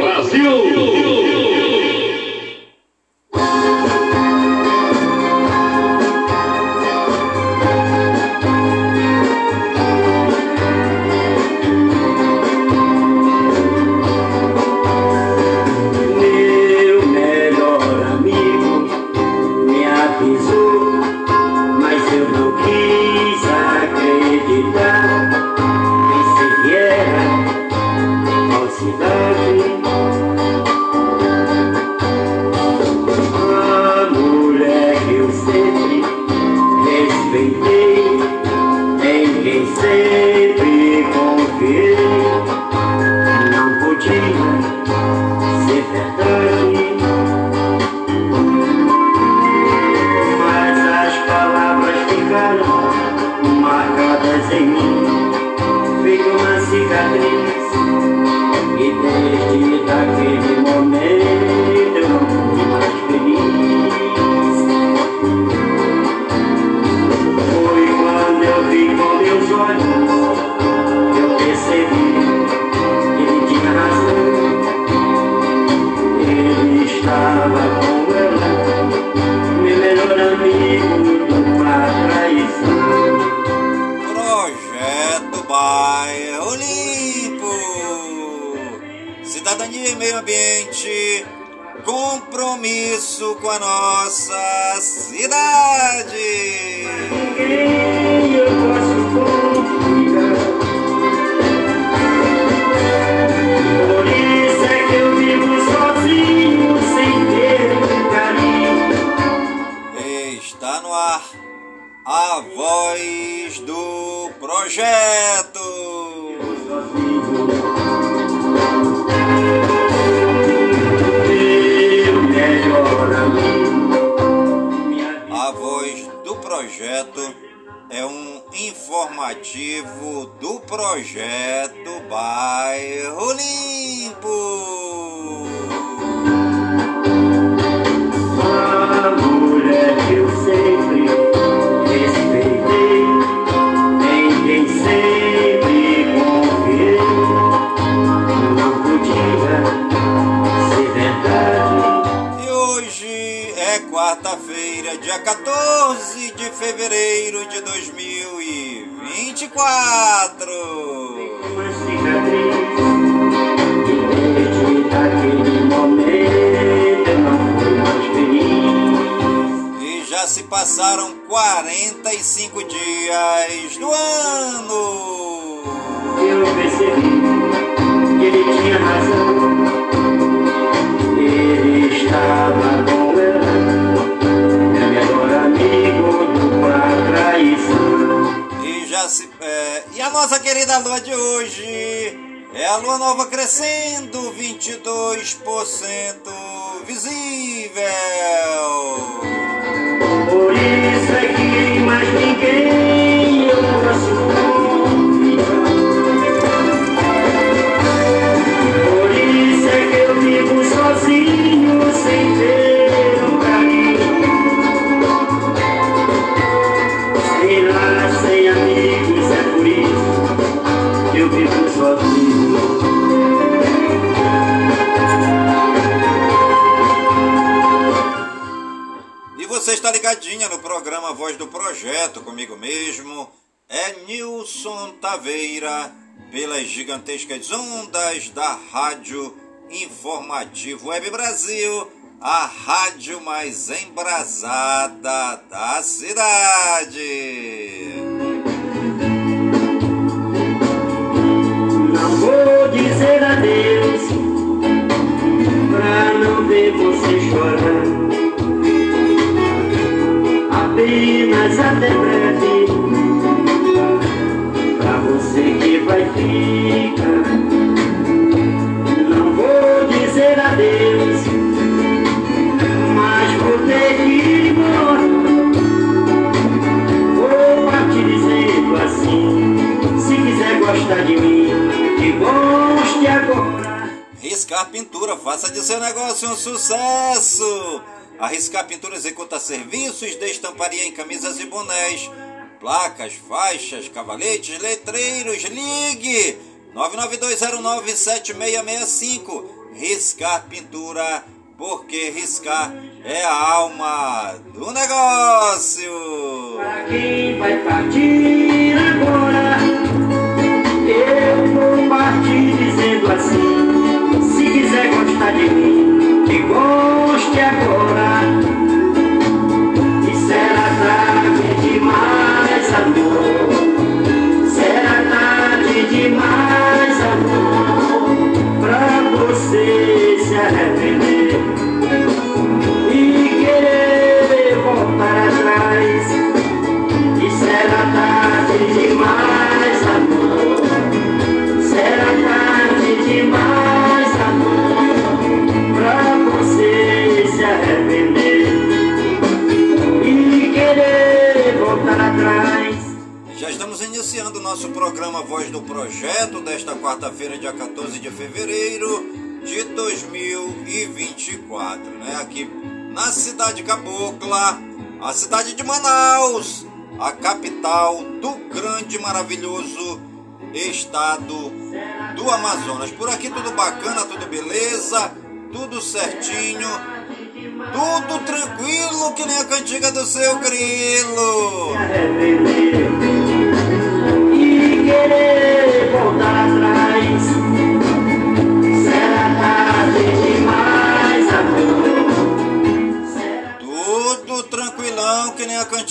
Brasil. e meio ambiente, compromisso com a nossa cidade. Por isso é que eu vivo sozinho, sem ter um caminho. Está no ar a voz do projeto. projeto é um informativo do projeto Bairro Limpo. quarta-feira, dia 14 de fevereiro de 2024. e vinte e já se passaram 45 dias do ano. Eu percebi que ele tinha razão. Ele está. já se. É, e a nossa querida lua de hoje é a lua nova crescendo 22% visível. Gigantescas ondas da Rádio Informativo Web Brasil, a rádio mais embrasada da cidade. Não vou dizer adeus pra não ver você chorar. Apenas até breve pra você que vai ficar. Não vou dizer adeus, mas vou ter que ir embora. Vou partir dizendo assim: se quiser gostar de mim, que goste agora. Riscar Pintura, faça de seu negócio um sucesso! A Riscar Pintura executa serviços de estamparia em camisas e bonés placas, faixas, cavaletes, letreiros, ligue 992097665 Riscar Pintura, porque riscar é a alma do negócio. Para quem vai partir agora, eu vou partir dizendo assim: se quiser gostar de mim, que será tarde demais, amor. Será iniciando o nosso programa Voz do Projeto desta quarta-feira, dia 14 de fevereiro de 2024, né? Aqui na cidade cabocla, a cidade de Manaus, a capital do grande maravilhoso estado do Amazonas. Por aqui tudo bacana, tudo beleza, tudo certinho, tudo tranquilo que nem a cantiga do seu grilo.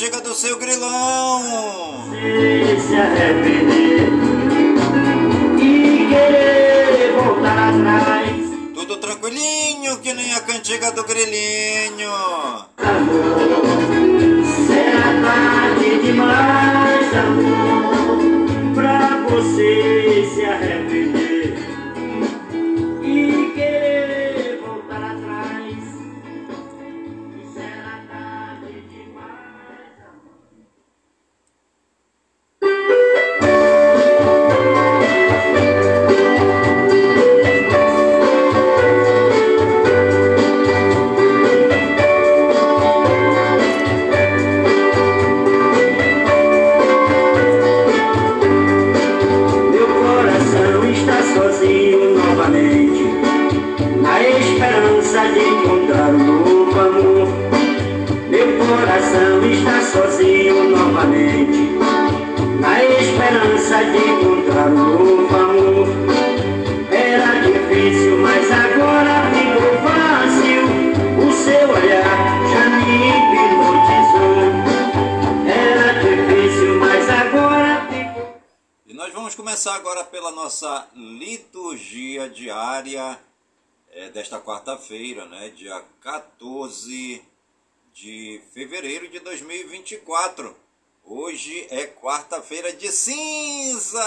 Que nem a cantiga do seu grilão. se arrepender e querer voltar atrás. Tudo tranquilinho que nem a cantiga do grilinho. 14 de fevereiro de 2024. Hoje é quarta-feira de cinzas.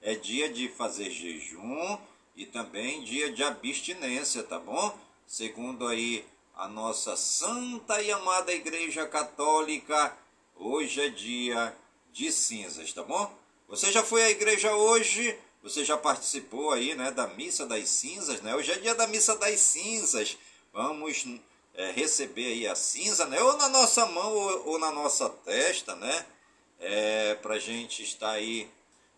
É dia de fazer jejum e também dia de abstinência, tá bom? Segundo aí a nossa santa e amada Igreja Católica, hoje é dia de cinzas, tá bom? Você já foi à igreja hoje? Você já participou aí, né, da missa das cinzas, né? Hoje é dia da missa das cinzas. Vamos é, receber aí a cinza, né? Ou na nossa mão ou, ou na nossa testa, né? É, para gente estar aí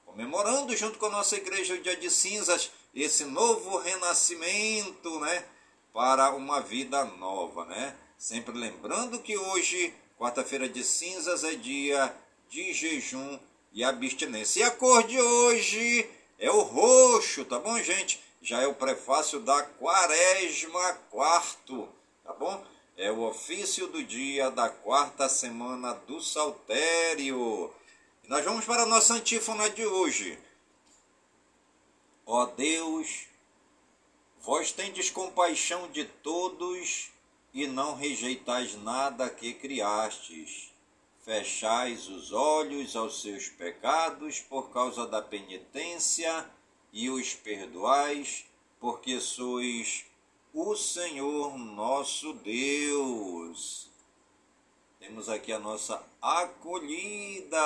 comemorando junto com a nossa igreja o dia de cinzas, esse novo renascimento, né? Para uma vida nova, né? Sempre lembrando que hoje, quarta-feira de cinzas, é dia de jejum e abstinência. E a cor de hoje é o roxo, tá bom, gente? Já é o prefácio da quaresma quarto, tá bom? É o ofício do dia da quarta semana do Saltério. E nós vamos para a nossa antífona de hoje. Ó Deus, vós tendes compaixão de todos e não rejeitais nada que criastes. Fechais os olhos aos seus pecados por causa da penitência e os perdoais, porque sois o Senhor nosso Deus. Temos aqui a nossa acolhida.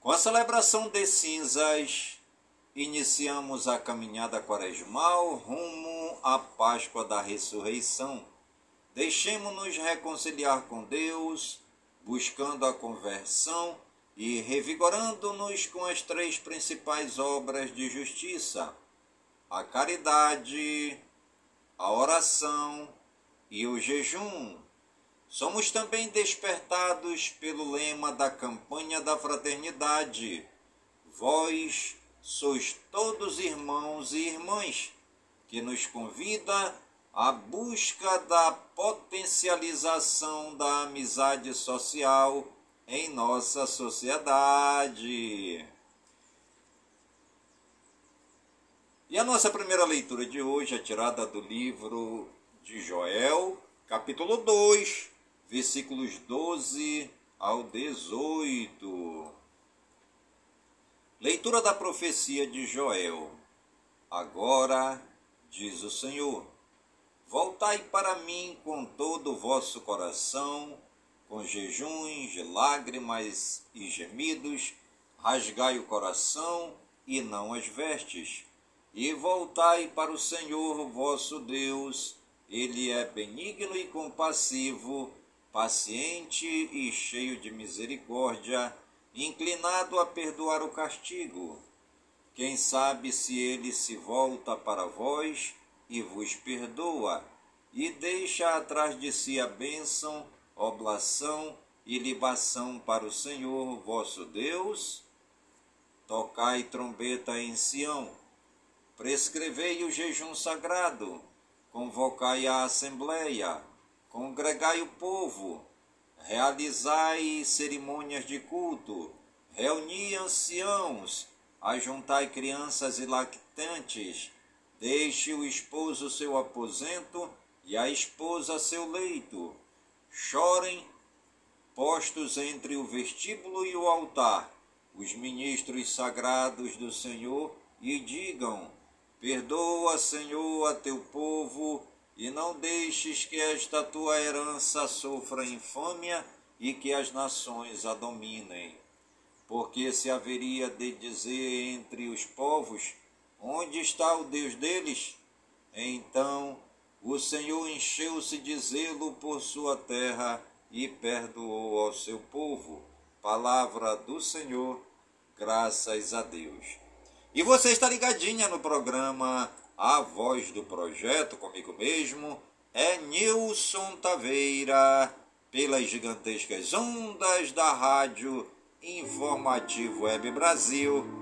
Com a celebração de cinzas, iniciamos a caminhada quaresmal rumo à Páscoa da Ressurreição. Deixemos-nos reconciliar com Deus, buscando a conversão e revigorando-nos com as três principais obras de justiça: a caridade, a oração e o jejum. Somos também despertados pelo lema da campanha da fraternidade. Vós sois todos irmãos e irmãs, que nos convida à busca da potencialização da amizade social em nossa sociedade. E a nossa primeira leitura de hoje é tirada do livro de Joel, capítulo 2, versículos 12 ao 18. Leitura da profecia de Joel. Agora, diz o Senhor, voltai para mim com todo o vosso coração, com jejuns, lágrimas e gemidos, rasgai o coração e não as vestes e voltai para o Senhor vosso Deus, ele é benigno e compassivo, paciente e cheio de misericórdia, inclinado a perdoar o castigo. Quem sabe se ele se volta para vós e vos perdoa, e deixa atrás de si a bênção, oblação e libação para o Senhor vosso Deus? Tocai trombeta em Sião. Prescrevei o jejum sagrado, convocai a assembleia, congregai o povo, realizai cerimônias de culto, reuni anciãos, ajuntai crianças e lactantes, deixe o esposo seu aposento e a esposa seu leito. Chorem, postos entre o vestíbulo e o altar, os ministros sagrados do Senhor, e digam: Perdoa, Senhor, a teu povo, e não deixes que esta tua herança sofra infâmia e que as nações a dominem. Porque se haveria de dizer entre os povos: Onde está o Deus deles? Então o Senhor encheu-se de zelo por sua terra e perdoou ao seu povo. Palavra do Senhor, graças a Deus. E você está ligadinha no programa A Voz do Projeto, comigo mesmo, é Nilson Taveira, pelas gigantescas ondas da Rádio Informativo Web Brasil,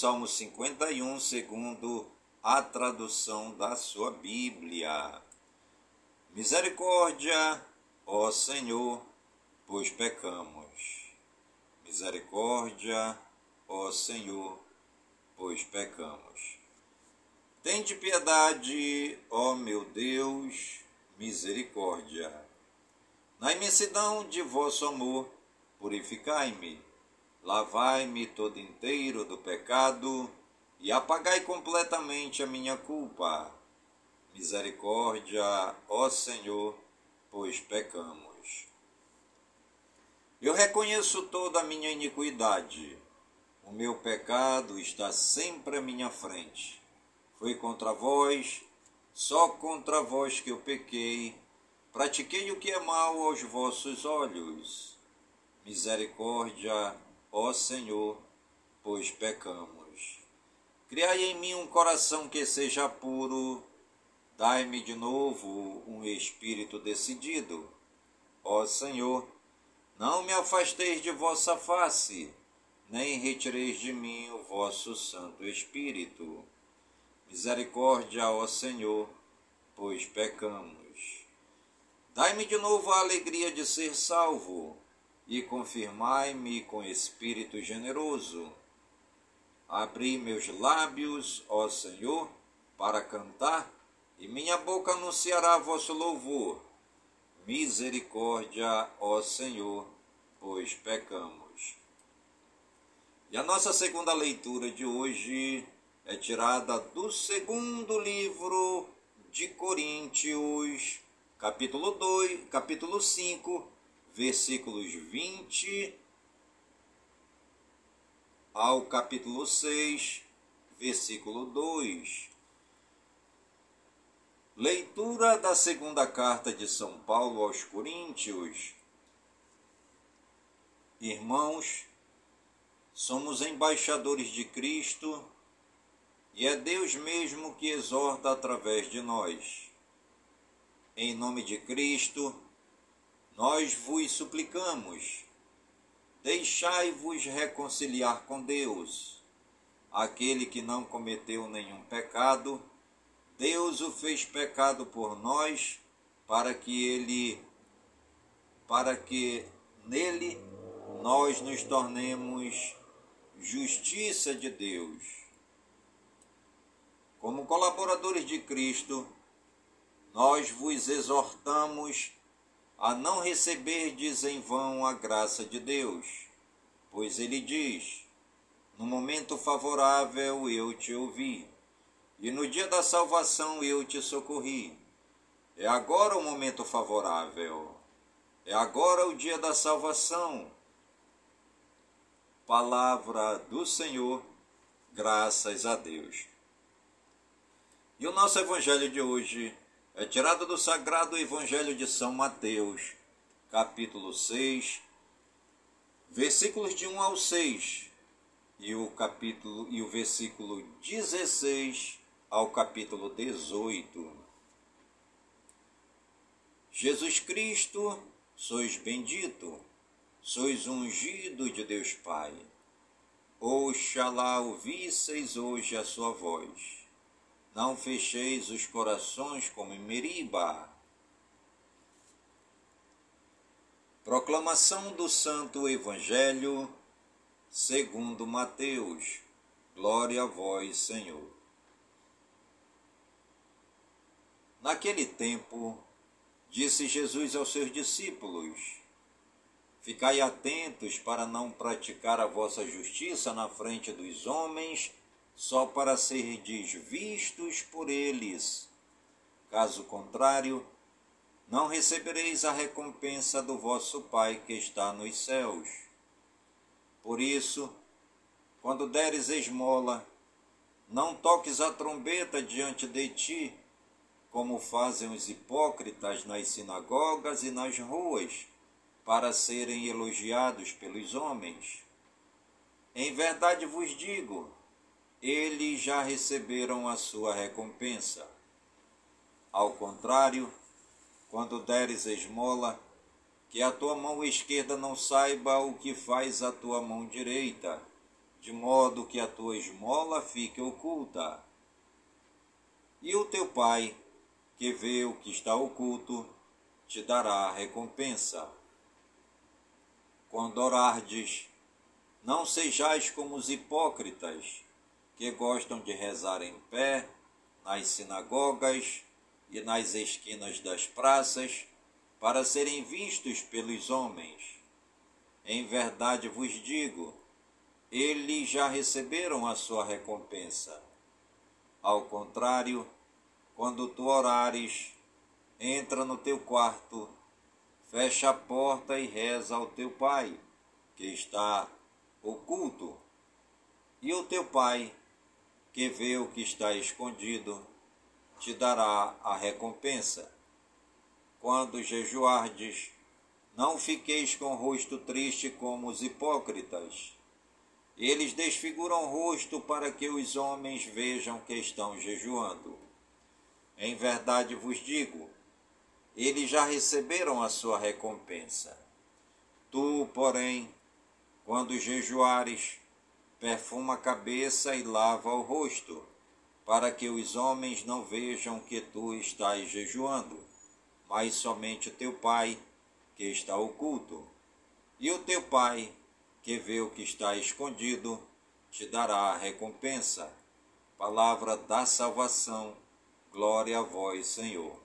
Salmo 51, segundo a tradução da sua Bíblia. Misericórdia, ó Senhor, pois pecamos. Misericórdia, ó Senhor, pois pecamos. Tende piedade, ó meu Deus, misericórdia. Na imensidão de vosso amor, purificai-me, lavai-me todo inteiro do pecado e apagai completamente a minha culpa. Misericórdia, ó Senhor, pois pecamos. Eu reconheço toda a minha iniquidade. O meu pecado está sempre à minha frente. Foi contra vós, só contra vós que eu pequei. Pratiquei o que é mal aos vossos olhos Misericórdia, ó Senhor, pois pecamos. Criai em mim um coração que seja puro, dai-me de novo um espírito decidido. Ó Senhor, Não me afasteis de vossa face, nem retireis de mim o vosso Santo Espírito. Misericórdia, ó Senhor, pois pecamos. Dai-me de novo a alegria de ser salvo, e confirmai-me com espírito generoso. Abri meus lábios, ó Senhor, para cantar, e minha boca anunciará vosso louvor. Misericórdia, ó Senhor, pois pecamos. E a nossa segunda leitura de hoje é tirada do segundo livro de Coríntios, capítulo 2, capítulo 5, versículos 20 ao capítulo 6, versículo 2. Leitura da segunda carta de São Paulo aos Coríntios. Irmãos, somos embaixadores de Cristo e é Deus mesmo que exorta através de nós. Em nome de Cristo, nós vos suplicamos, deixai-vos reconciliar com Deus. Aquele que não cometeu nenhum pecado, Deus o fez pecado por nós, para que ele para que nele nós nos tornemos justiça de Deus. Como colaboradores de Cristo, nós vos exortamos a não receberdes em vão a graça de Deus, pois ele diz: No momento favorável eu te ouvi e no dia da salvação eu te socorri. É agora o momento favorável. É agora o dia da salvação. Palavra do Senhor, graças a Deus. E o nosso evangelho de hoje é tirado do Sagrado Evangelho de São Mateus, capítulo 6, versículos de 1 ao 6, e o capítulo e o versículo 16 ao capítulo 18. Jesus Cristo, sois bendito, sois ungido de Deus Pai. Oxalá ouvisseis hoje a sua voz. Não fecheis os corações como em Meriba. Proclamação do Santo Evangelho segundo Mateus. Glória a vós, Senhor. Naquele tempo, disse Jesus aos seus discípulos: Ficai atentos para não praticar a vossa justiça na frente dos homens, só para serdes vistos por eles. Caso contrário, não recebereis a recompensa do vosso Pai que está nos céus. Por isso, quando deres esmola, não toques a trombeta diante de ti, como fazem os hipócritas nas sinagogas e nas ruas, para serem elogiados pelos homens. Em verdade vos digo, eles já receberam a sua recompensa. Ao contrário, quando deres esmola, que a tua mão esquerda não saiba o que faz a tua mão direita, de modo que a tua esmola fique oculta. E o teu pai, que vê o que está oculto, te dará a recompensa. Quando orardes, não sejais como os hipócritas, que gostam de rezar em pé, nas sinagogas e nas esquinas das praças, para serem vistos pelos homens. Em verdade vos digo, eles já receberam a sua recompensa. Ao contrário, quando tu orares, entra no teu quarto, fecha a porta e reza ao teu pai, que está oculto, e o teu pai, que vê o que está escondido, te dará a recompensa. Quando jejuardes, não fiqueis com o rosto triste como os hipócritas. Eles desfiguram o rosto para que os homens vejam que estão jejuando. Em verdade vos digo, eles já receberam a sua recompensa. Tu, porém, quando jejuares, perfuma a cabeça e lava o rosto, para que os homens não vejam que tu estás jejuando, mas somente teu Pai, que está oculto. E o teu Pai, que vê o que está escondido, te dará a recompensa. Palavra da salvação. Glória a vós, Senhor.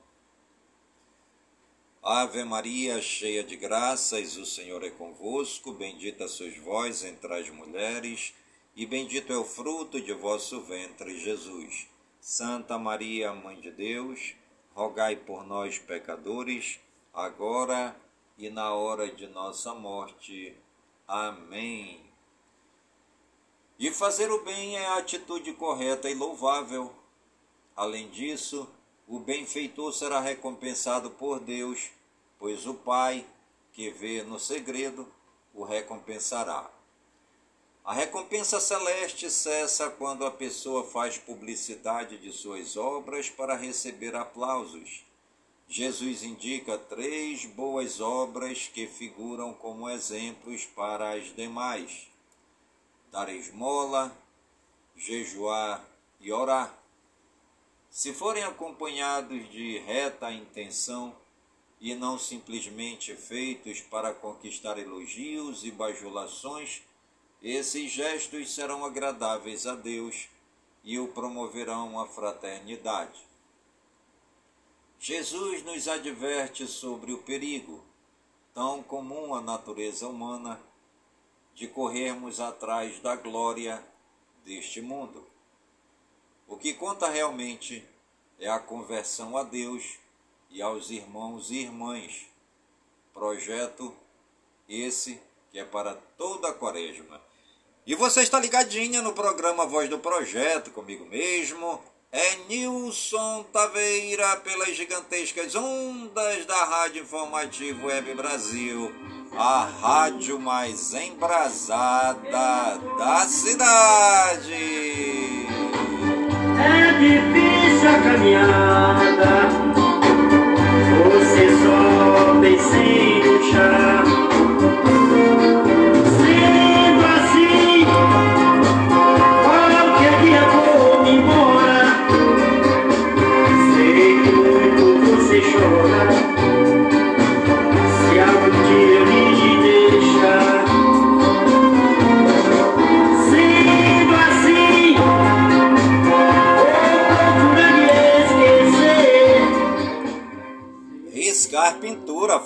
Ave Maria, cheia de graças, o Senhor é convosco. Bendita sois vós entre as mulheres, e bendito é o fruto de vosso ventre, Jesus. Santa Maria, Mãe de Deus, rogai por nós, pecadores, agora e na hora de nossa morte. Amém. E fazer o bem é a atitude correta e louvável. Além disso, o benfeitor será recompensado por Deus, pois o Pai, que vê no segredo, o recompensará. A recompensa celeste cessa quando a pessoa faz publicidade de suas obras para receber aplausos. Jesus indica três boas obras que figuram como exemplos para as demais: dar esmola, jejuar e orar. Se forem acompanhados de reta intenção e não simplesmente feitos para conquistar elogios e bajulações, esses gestos serão agradáveis a Deus e o promoverão à fraternidade. Jesus nos adverte sobre o perigo, tão comum à natureza humana, de corrermos atrás da glória deste mundo. O que conta realmente é a conversão a Deus e aos irmãos e irmãs. Projeto esse que é para toda a quaresma. E você está ligadinha no programa Voz do Projeto, comigo mesmo. É Nilson Taveira pelas gigantescas ondas da Rádio Informativo Web Brasil, a rádio mais embrasada da cidade. É difícil a caminhada, você sobe sem luxar. Sendo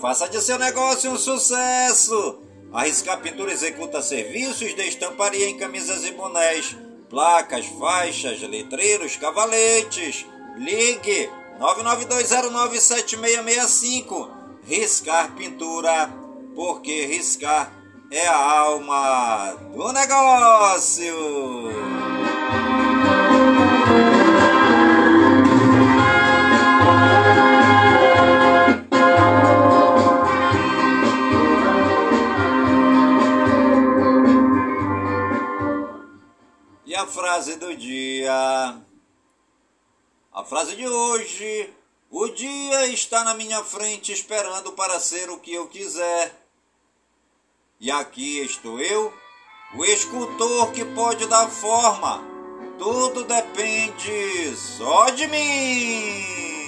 faça de seu negócio um sucesso. A Riscar Pintura executa serviços de estamparia em camisas e bonés, placas, faixas, letreiros, cavaletes. Ligue 992097665. Riscar Pintura, porque riscar é a alma do negócio. A frase do dia? A frase de hoje: O dia está na minha frente esperando para ser o que eu quiser. E aqui estou eu, o escultor que pode dar forma. Tudo depende só de mim.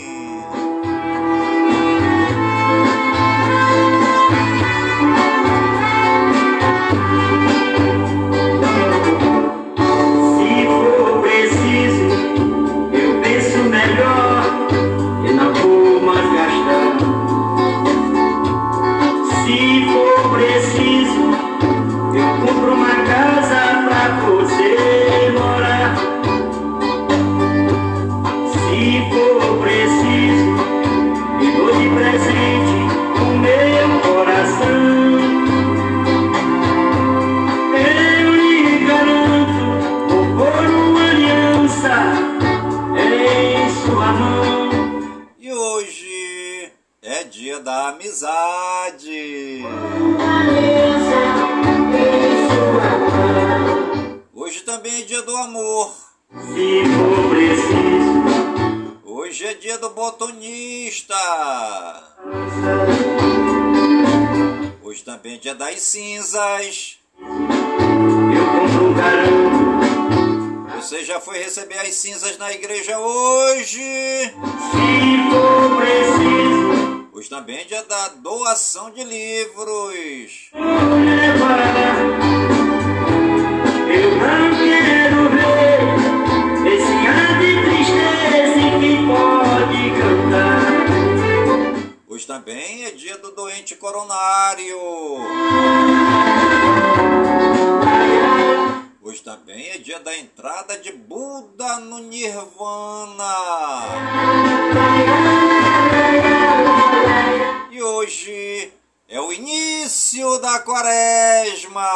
Eu compro um Você já foi receber as cinzas na igreja hoje? se for preciso, Hoje também é dia da doação de livros. Quaresma.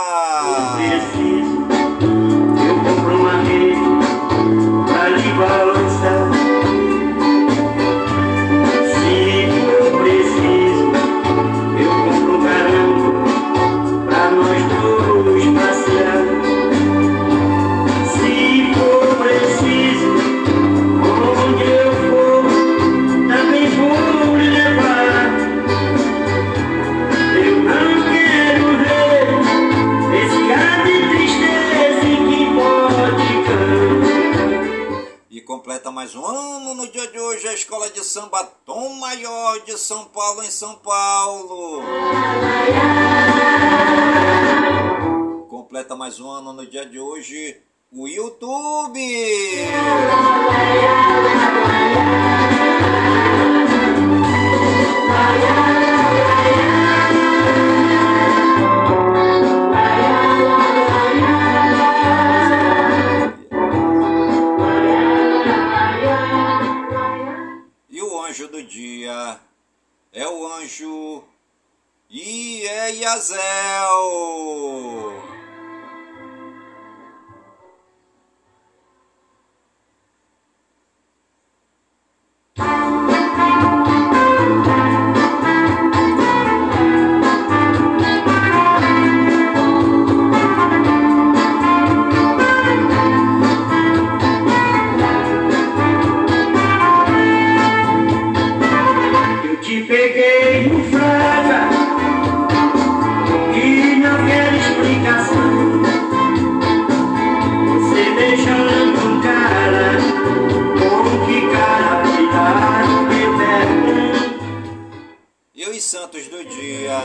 E os santos do dia,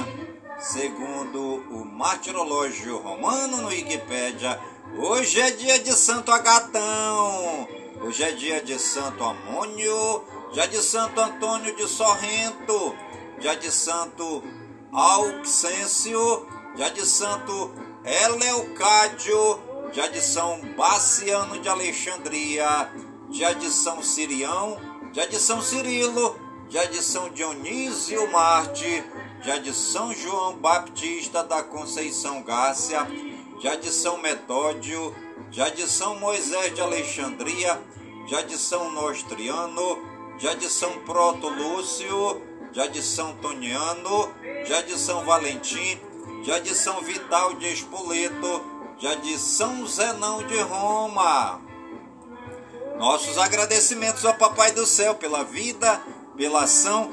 segundo o martirológio romano no Wikipédia, hoje é dia de Santo Agatão, hoje é dia de Santo Amônio, dia de Santo Antônio de Sorrento, dia de Santo Auxêncio, dia de Santo Eleucádio, dia de São Baciano de Alexandria, dia de São Sirião, dia de São Cirilo, dia de São Dionísio Marte, dia de São João Baptista da Conceição Gácia, dia de São Metódio, dia de São Moisés de Alexandria, dia de São Nostriano, dia de São Proto Lúcio, dia de São Toniano, dia de São Valentim, dia de São Vital de Espoleto, dia de São Zenão de Roma. Nossos agradecimentos ao Papai do Céu pela vida, pela ação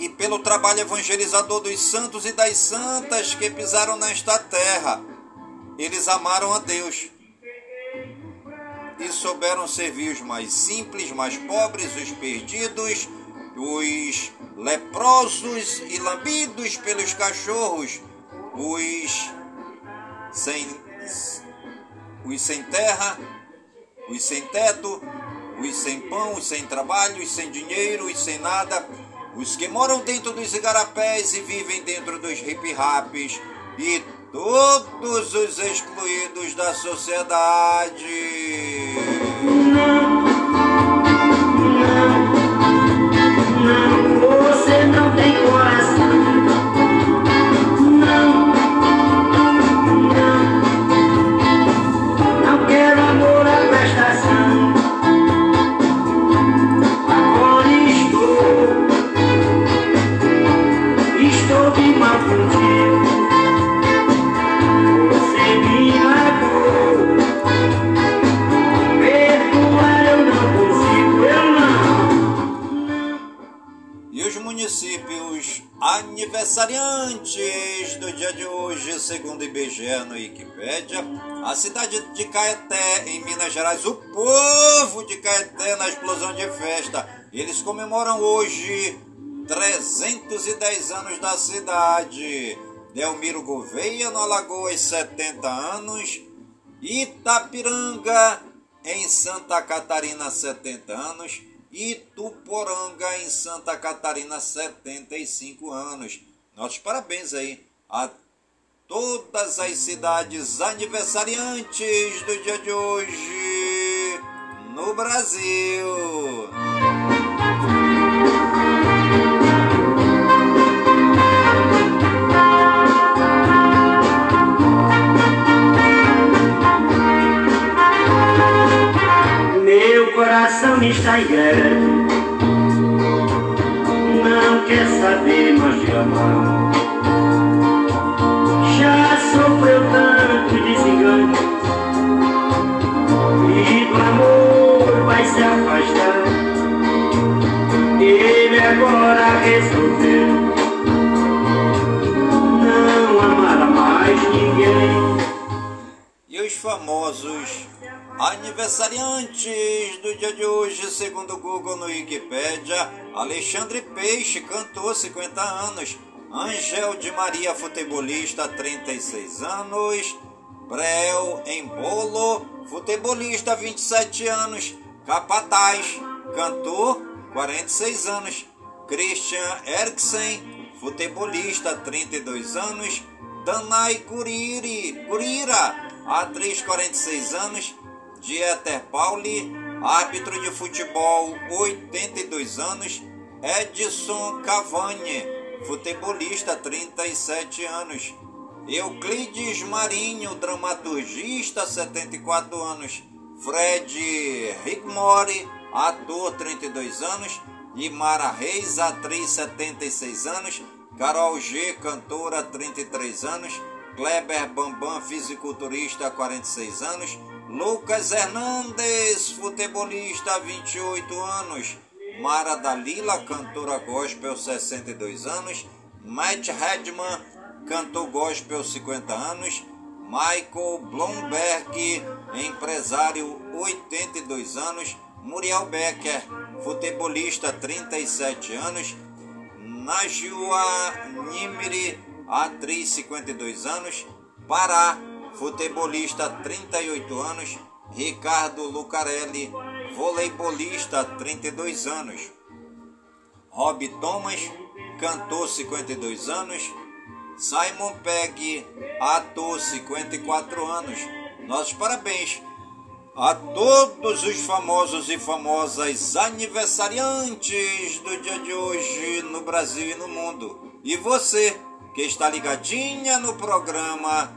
e pelo trabalho evangelizador dos santos e das santas que pisaram nesta terra. Eles amaram a Deus e souberam servir os mais simples, mais pobres, os perdidos, os leprosos e lambidos pelos cachorros, os sem, os sem terra, os sem teto, os sem pão, os sem trabalho, os sem dinheiro, os sem nada, os que moram dentro dos igarapés e vivem dentro dos hip-raps e todos os excluídos da sociedade. Aniversariantes do dia de hoje, segundo IBGE no Wikipédia, a cidade de Caeté, em Minas Gerais, o povo de Caeté na explosão de festa. Eles comemoram hoje 310 anos da cidade. Delmiro Gouveia, no Alagoas, 70 anos. Itapiranga, em Santa Catarina, 70 anos. Ituporanga, em Santa Catarina, 75 anos. Nossos parabéns aí a todas as cidades aniversariantes do dia de hoje no Brasil. coração está inquieto Não quer saber Já sofreu tanto desengano. E do amor vai se afastar Ele agora resolveu Não amar mais ninguém. E os famosos Aniversariantes do dia de hoje, segundo o Google no Wikipedia, Alexandre Peixe, cantor, 50 anos. Angel de Maria, futebolista, 36 anos. Brel Embolo, futebolista, 27 anos. Capataz, cantor, 46 anos. Christian Eriksen, futebolista, 32 anos. Danai Curira, atriz, 46 anos. Dieter Pauli, árbitro de futebol, 82 anos. Edson Cavani, futebolista, 37 anos. Euclides Marinho, dramaturgista, 74 anos. Fred Rickmore, ator, 32 anos. E Mara Reis, atriz, 76 anos. Carol G, cantora, 33 anos. Kleber Bambam, fisiculturista, 46 anos. Lucas Hernandes, futebolista, 28 anos. Mara Dalila, cantora gospel, 62 anos. Matt Redman, cantor gospel, 50 anos. Michael Blomberg, empresário, 82 anos. Muriel Becker, futebolista, 37 anos. Najua Nimiri, atriz, 52 anos. Pará, futebolista 38 anos, Ricardo Lucarelli, voleibolista 32 anos, Rob Thomas, cantor 52 anos, Simon Pegg, ator 54 anos. Nossos parabéns a todos os famosos e famosas aniversariantes do dia de hoje no Brasil e no mundo. E você que está ligadinha no programa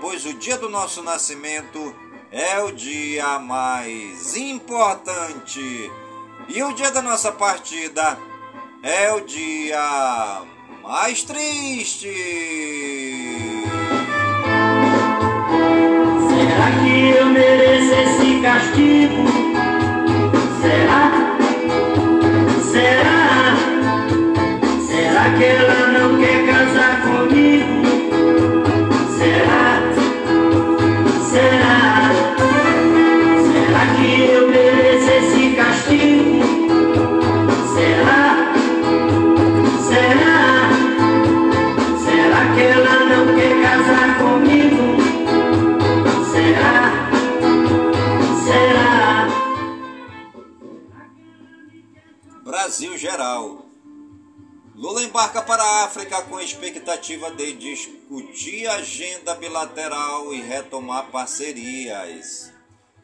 pois o dia do nosso nascimento é o dia mais importante e o dia da nossa partida é o dia mais triste. Será que eu mereço esse castigo? Será? Será? Será que ela expectativa de discutir agenda bilateral e retomar parcerias.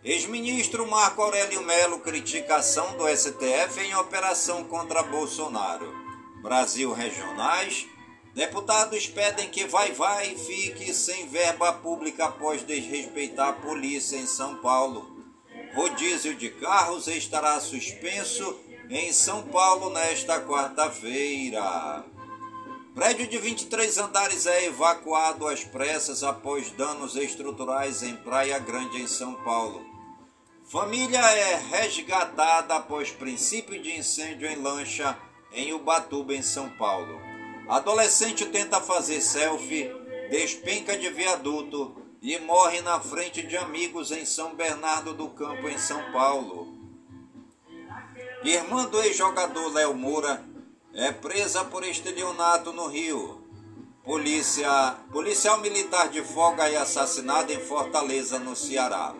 Ex-ministro Marco Aurélio Melo critica ação do STF em operação contra Bolsonaro. Brasil regionais. Deputados pedem que Vai Vai fique sem verba pública após desrespeitar a polícia em São Paulo. Rodízio de carros estará suspenso em São Paulo nesta quarta-feira. Prédio de 23 andares é evacuado às pressas após danos estruturais em Praia Grande, em São Paulo. Família é resgatada após princípio de incêndio em lancha em Ubatuba, em São Paulo. Adolescente tenta fazer selfie, despenca de viaduto e morre na frente de amigos em São Bernardo do Campo, em São Paulo. Irmã do ex-jogador Léo Moura é presa por estelionato no Rio. Polícia, policial militar de folga é assassinado em Fortaleza, no Ceará.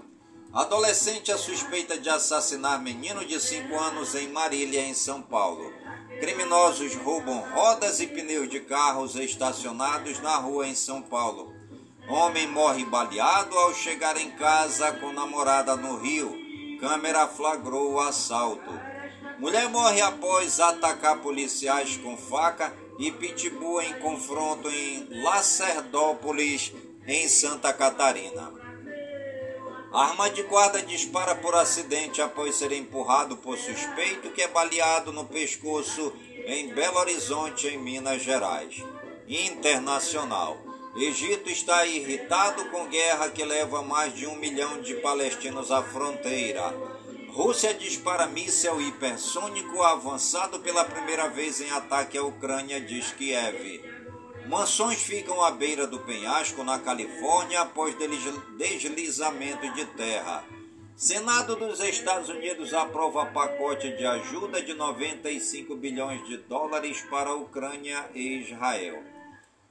Adolescente é suspeita de assassinar menino de 5 anos em Marília, em São Paulo. Criminosos roubam rodas e pneus de carros estacionados na rua em São Paulo. Homem morre baleado ao chegar em casa com namorada no Rio. Câmera flagrou o assalto. Mulher morre após atacar policiais com faca e pitbull em confronto em Lacerdópolis, em Santa Catarina. Arma de guarda dispara por acidente após ser empurrado por suspeito que é baleado no pescoço em Belo Horizonte, em Minas Gerais. Internacional. Egito está irritado com guerra que leva mais de um milhão de palestinos à fronteira. Rússia dispara míssel hipersônico avançado pela primeira vez em ataque à Ucrânia, diz Kiev. Mansões ficam à beira do penhasco na Califórnia após deslizamento de terra. Senado dos Estados Unidos aprova pacote de ajuda de 95 bilhões de dólares para a Ucrânia e Israel.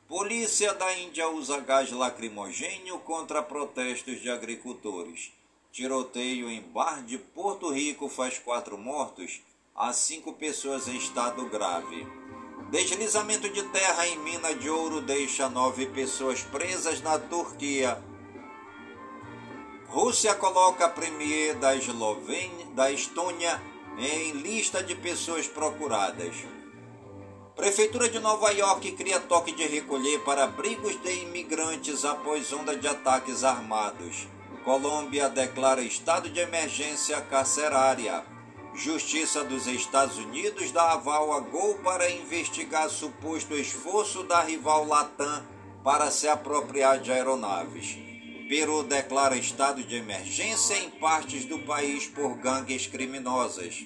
Polícia da Índia usa gás lacrimogênio contra protestos de agricultores. Tiroteio em bar de Porto Rico faz quatro mortos, há cinco pessoas em estado grave. Deslizamento de terra em mina de ouro deixa nove pessoas presas na Turquia. Rússia coloca premier da da Estônia em lista de pessoas procuradas. Prefeitura de Nova York cria toque de recolher para abrigos de imigrantes após onda de ataques armados. Colômbia declara estado de emergência carcerária. Justiça dos Estados Unidos dá aval a Gol para investigar suposto esforço da rival Latam para se apropriar de aeronaves. Peru declara estado de emergência em partes do país por gangues criminosas.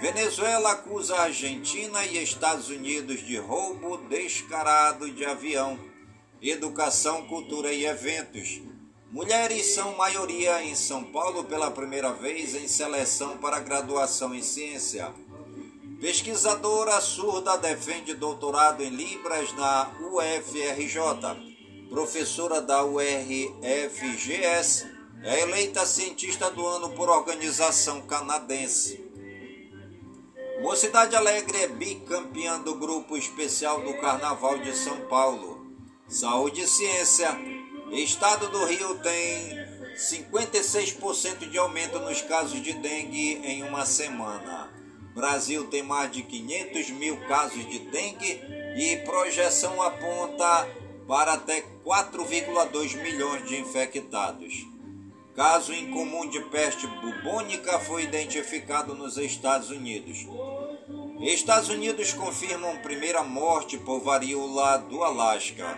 Venezuela acusa Argentina e Estados Unidos de roubo descarado de avião. Educação, cultura e eventos. Mulheres são maioria em São Paulo pela primeira vez em seleção para graduação em ciência. Pesquisadora surda defende doutorado em Libras na UFRJ. Professora da URFGS é eleita cientista do ano por organização canadense. Mocidade Alegre é bicampeã do grupo especial do Carnaval de São Paulo. Saúde e Ciência. Estado do Rio tem 56% de aumento nos casos de dengue em uma semana. Brasil tem mais de 500 mil casos de dengue e projeção aponta para até 4,2 milhões de infectados. Caso incomum de peste bubônica foi identificado nos Estados Unidos. Estados Unidos confirmam primeira morte por varíola do Alasca.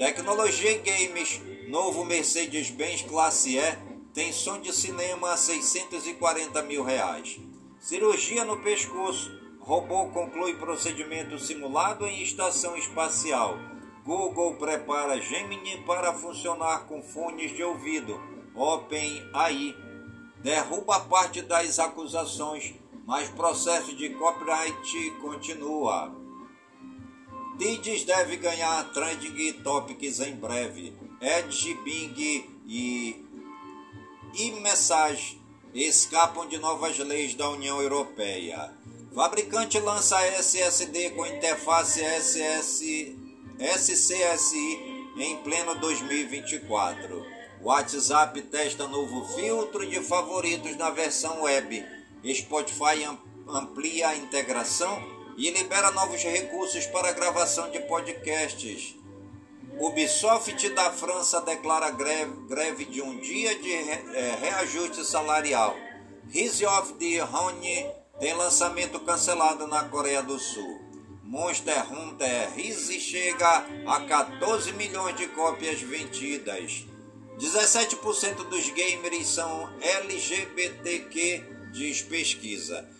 Tecnologia e games. Novo Mercedes-Benz Classe E tem som de cinema a 640 mil reais. Cirurgia no pescoço. Robô conclui procedimento simulado em estação espacial. Google prepara Gemini para funcionar com fones de ouvido. OpenAI derruba parte das acusações, mas processo de copyright continua. Dides deve ganhar Trending Topics em breve. Edge, Bing e e-Message escapam de novas leis da União Europeia. Fabricante lança SSD com interface SS, SCSI em pleno 2024. WhatsApp testa novo filtro de favoritos na versão web. Spotify amplia a integração e libera novos recursos para gravação de podcasts. Ubisoft da França declara greve, greve de um dia de re, é, reajuste salarial. Rise of the Honey tem lançamento cancelado na Coreia do Sul. Monster Hunter Rise chega a 14 milhões de cópias vendidas. 17% dos gamers são LGBTQ, diz pesquisa.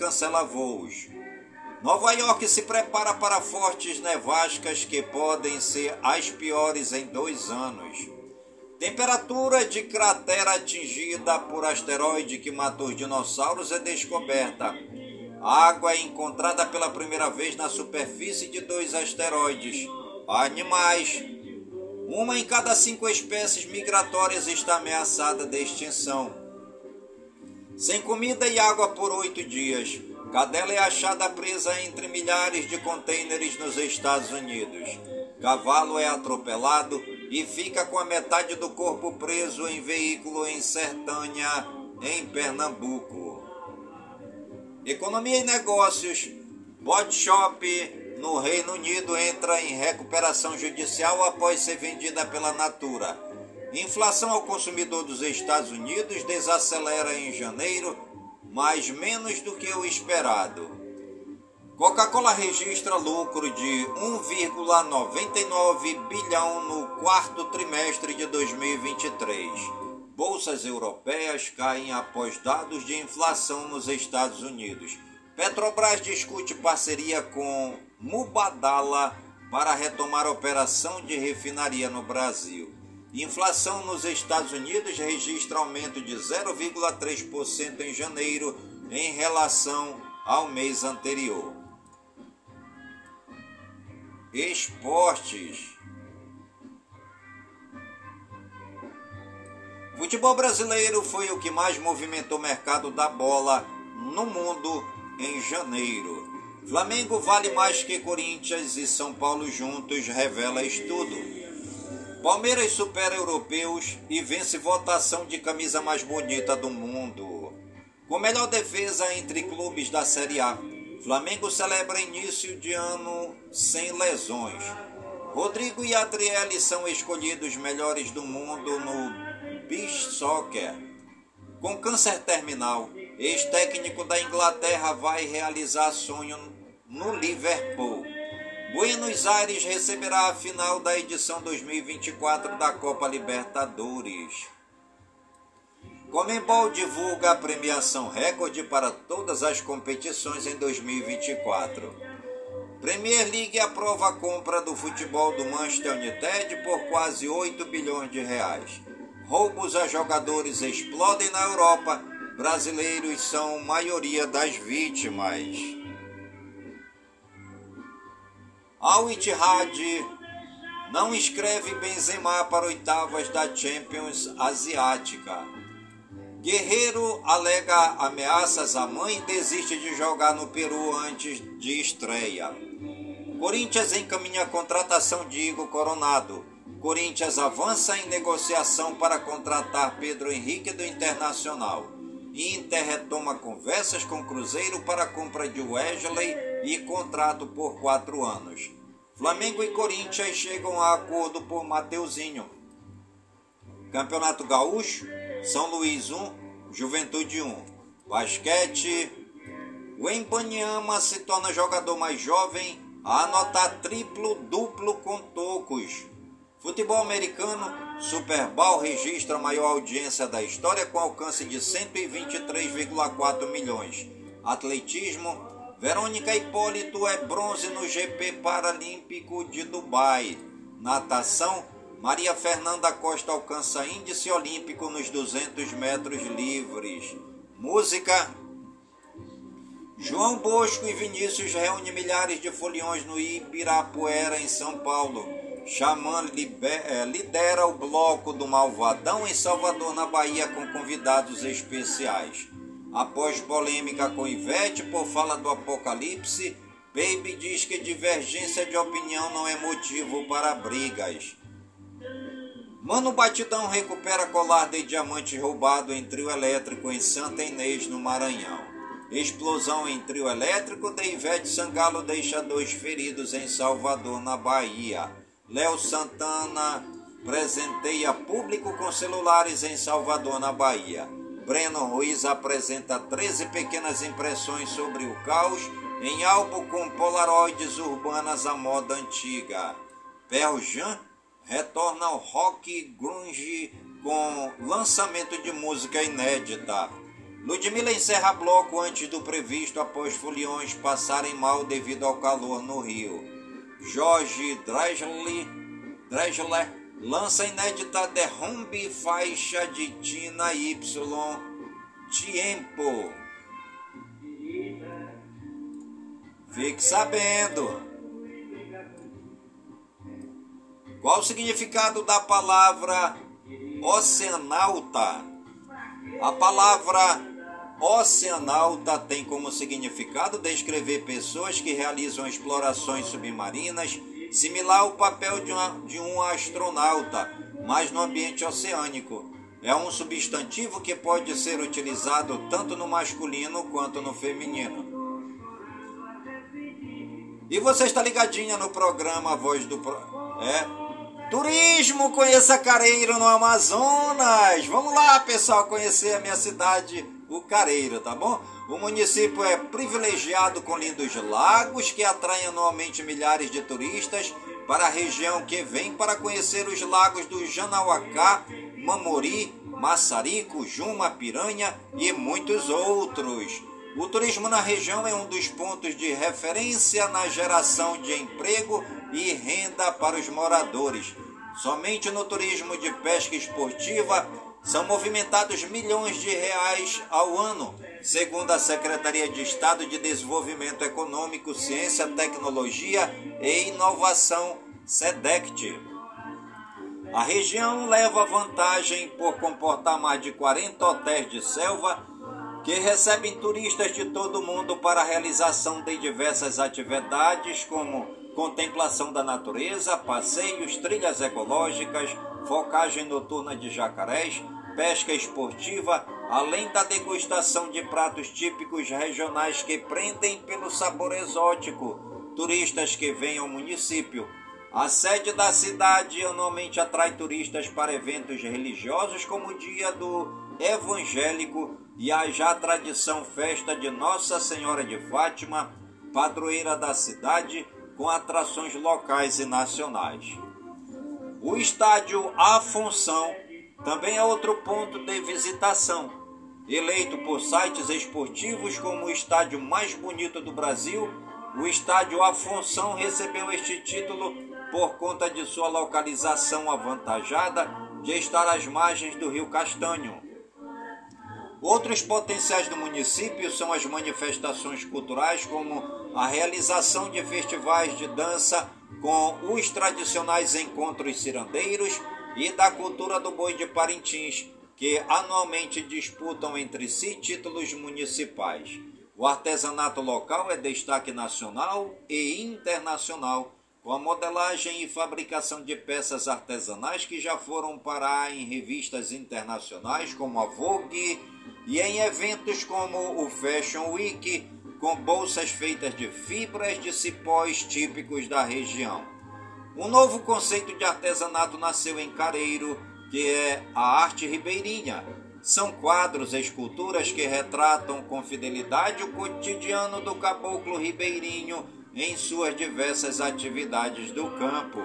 Cancela voos. Nova York se prepara para fortes nevascas que podem ser as piores em dois anos. Temperatura de cratera atingida por asteroide que matou os dinossauros é descoberta. Água é encontrada pela primeira vez na superfície de dois asteroides. Animais uma em cada cinco espécies migratórias está ameaçada de extinção. Sem comida e água por oito dias, cadela é achada presa entre milhares de contêineres nos Estados Unidos. Cavalo é atropelado e fica com a metade do corpo preso em veículo em Sertânia, em Pernambuco. Economia e negócios. Bot Shop no Reino Unido entra em recuperação judicial após ser vendida pela Natura. Inflação ao consumidor dos Estados Unidos desacelera em janeiro, mas menos do que o esperado. Coca-Cola registra lucro de 1,99 bilhão no quarto trimestre de 2023. Bolsas europeias caem após dados de inflação nos Estados Unidos. Petrobras discute parceria com Mubadala para retomar operação de refinaria no Brasil. Inflação nos Estados Unidos registra aumento de 0,3% em janeiro em relação ao mês anterior. Esportes. Futebol brasileiro foi o que mais movimentou o mercado da bola no mundo em janeiro. Flamengo vale mais que Corinthians e São Paulo juntos, revela estudo. Palmeiras supera europeus e vence votação de camisa mais bonita do mundo. Com melhor defesa entre clubes da Série A, Flamengo celebra início de ano sem lesões. Rodrigo e Adriele são escolhidos melhores do mundo no Beach Soccer. Com câncer terminal, ex-técnico da Inglaterra vai realizar sonho no Liverpool. Buenos Aires receberá a final da edição 2024 da Copa Libertadores. Comembol divulga a premiação recorde para todas as competições em 2024. Premier League aprova a compra do futebol do Manchester United por quase 8 bilhões de reais. Roubos a jogadores explodem na Europa. Brasileiros são maioria das vítimas. Al Ittihad não inscreve Benzema para oitavas da Champions Asiática. Guerreiro alega ameaças à mãe e desiste de jogar no Peru antes de estreia. Corinthians encaminha a contratação de Igor Coronado. Corinthians avança em negociação para contratar Pedro Henrique do Internacional. Inter retoma conversas com Cruzeiro para a compra de Wesley e contrato por quatro anos. Flamengo e Corinthians chegam a acordo por Mateuzinho. Campeonato Gaúcho, São Luís 1, Juventude 1. Basquete, o Embanyama se torna jogador mais jovem a anotar triplo duplo com tocos. Futebol americano, Super Bowl registra a maior audiência da história com alcance de 123,4 milhões. Atletismo, Verônica Hipólito é bronze no GP Paralímpico de Dubai. Natação, Maria Fernanda Costa alcança índice olímpico nos 200 metros livres. Música, João Bosco e Vinícius reúnem milhares de foliões no Ibirapuera, em São Paulo. Xamã eh, lidera o bloco do Malvadão em Salvador, na Bahia, com convidados especiais. Após polêmica com Ivete por fala do apocalipse, Baby diz que divergência de opinião não é motivo para brigas. Mano Batidão recupera colar de diamante roubado em trio elétrico em Santa Inês, no Maranhão. Explosão em trio elétrico de Ivete Sangalo deixa dois feridos em Salvador, na Bahia. Léo Santana presenteia público com celulares em Salvador, na Bahia. Breno Ruiz apresenta 13 pequenas impressões sobre o caos em álbum com polaroides urbanas à moda antiga. Pearl Jam retorna ao rock grunge com lançamento de música inédita. Ludmilla encerra bloco antes do previsto após foliões passarem mal devido ao calor no Rio. Jorge Drexler lança inédita Derrumbe faixa de Tina Y Tiempo. Fique sabendo. Qual o significado da palavra oceanauta? A palavra Oceanauta tem como significado descrever pessoas que realizam explorações submarinas, similar ao papel de, uma, de um astronauta, mas no ambiente oceânico. É um substantivo que pode ser utilizado tanto no masculino quanto no feminino. E você está ligadinha no programa Voz do Pro... É. Turismo, conheça Careiro no Amazonas. Vamos lá, pessoal, conhecer a minha cidade o Careiro, tá bom? O município é privilegiado com lindos lagos que atraem anualmente milhares de turistas para a região que vem para conhecer os lagos do Janauacá, Mamori, Massarico, Juma, Piranha e muitos outros. O turismo na região é um dos pontos de referência na geração de emprego e renda para os moradores. Somente no turismo de pesca esportiva são movimentados milhões de reais ao ano, segundo a Secretaria de Estado de Desenvolvimento Econômico, Ciência, Tecnologia e Inovação, SEDECT. A região leva vantagem por comportar mais de 40 hotéis de selva que recebem turistas de todo o mundo para a realização de diversas atividades como contemplação da natureza, passeios, trilhas ecológicas, focagem noturna de jacarés, pesca esportiva, além da degustação de pratos típicos regionais que prendem pelo sabor exótico turistas que vêm ao município. A sede da cidade anualmente atrai turistas para eventos religiosos como o Dia do Evangélico e a já tradição festa de Nossa Senhora de Fátima, padroeira da cidade, com atrações locais e nacionais. O estádio Afonso também é outro ponto de visitação. Eleito por sites esportivos como o estádio mais bonito do Brasil, o estádio Afonso recebeu este título por conta de sua localização avantajada de estar às margens do Rio Castanho. Outros potenciais do município são as manifestações culturais, como a realização de festivais de dança com os tradicionais encontros cirandeiros e da cultura do boi de Parintins, que anualmente disputam entre si títulos municipais. O artesanato local é destaque nacional e internacional, com a modelagem e fabricação de peças artesanais que já foram parar em revistas internacionais como a Vogue e em eventos como o Fashion Week com bolsas feitas de fibras de cipós típicos da região. Um novo conceito de artesanato nasceu em Careiro, que é a arte ribeirinha. São quadros e esculturas que retratam com fidelidade o cotidiano do caboclo ribeirinho em suas diversas atividades do campo.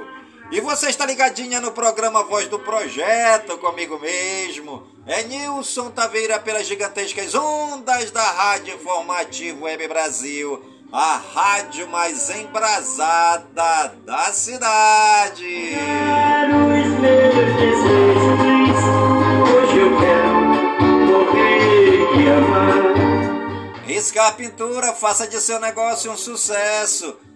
E você está ligadinha no programa Voz do Projeto, comigo mesmo. É Nilson Taveira pelas gigantescas ondas da Rádio Informativo Web Brasil, a rádio mais embrasada da cidade. Quero os meus desejos, hoje eu quero morrer e amar. Riscar Pintura, faça de seu negócio um sucesso.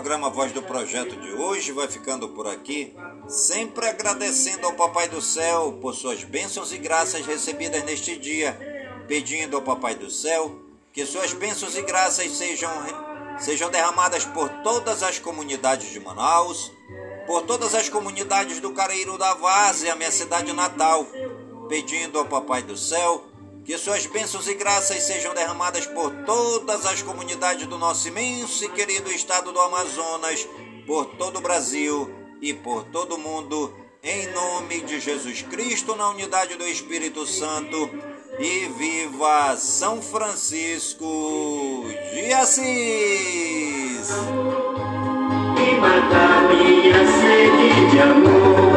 Programa Voz do Projeto de hoje vai ficando por aqui, sempre agradecendo ao Papai do Céu por suas bênçãos e graças recebidas neste dia, pedindo ao Papai do Céu que suas bênçãos e graças sejam, sejam derramadas por todas as comunidades de Manaus, por todas as comunidades do Careiro da Várzea, minha cidade natal, pedindo ao Papai do Céu que suas bênçãos e graças sejam derramadas por todas as comunidades do nosso imenso e querido estado do Amazonas, por todo o Brasil e por todo o mundo, em nome de Jesus Cristo, na unidade do Espírito Santo. E viva São Francisco de Assis! E minha sede de amor.